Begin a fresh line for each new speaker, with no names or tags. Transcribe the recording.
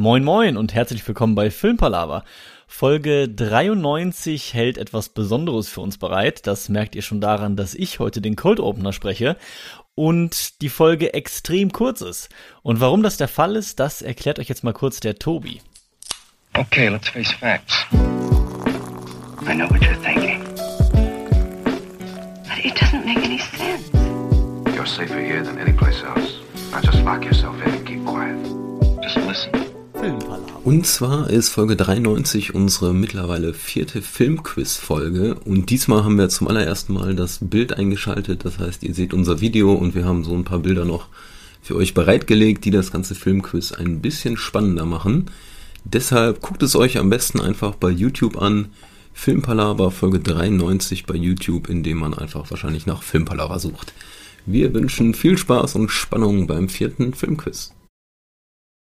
Moin moin und herzlich willkommen bei Filmpalava. Folge 93 hält etwas Besonderes für uns bereit. Das merkt ihr schon daran, dass ich heute den Cold Opener spreche und die Folge extrem kurz ist. Und warum das der Fall ist, das erklärt euch jetzt mal kurz der Tobi.
Okay, let's face facts. I know what you're thinking.
But it doesn't make any sense.
You're safer here than any place else. Now just lock yourself in and keep quiet.
Just listen.
Filmpalava.
Und zwar ist Folge 93 unsere mittlerweile vierte Filmquiz-Folge. Und diesmal haben wir zum allerersten Mal das Bild eingeschaltet. Das heißt, ihr seht unser Video und wir haben so ein paar Bilder noch für euch bereitgelegt, die das ganze Filmquiz ein bisschen spannender machen. Deshalb guckt es euch am besten einfach bei YouTube an. Filmpalava Folge 93 bei YouTube, indem man einfach wahrscheinlich nach Filmpalava sucht. Wir wünschen viel Spaß und Spannung beim vierten Filmquiz.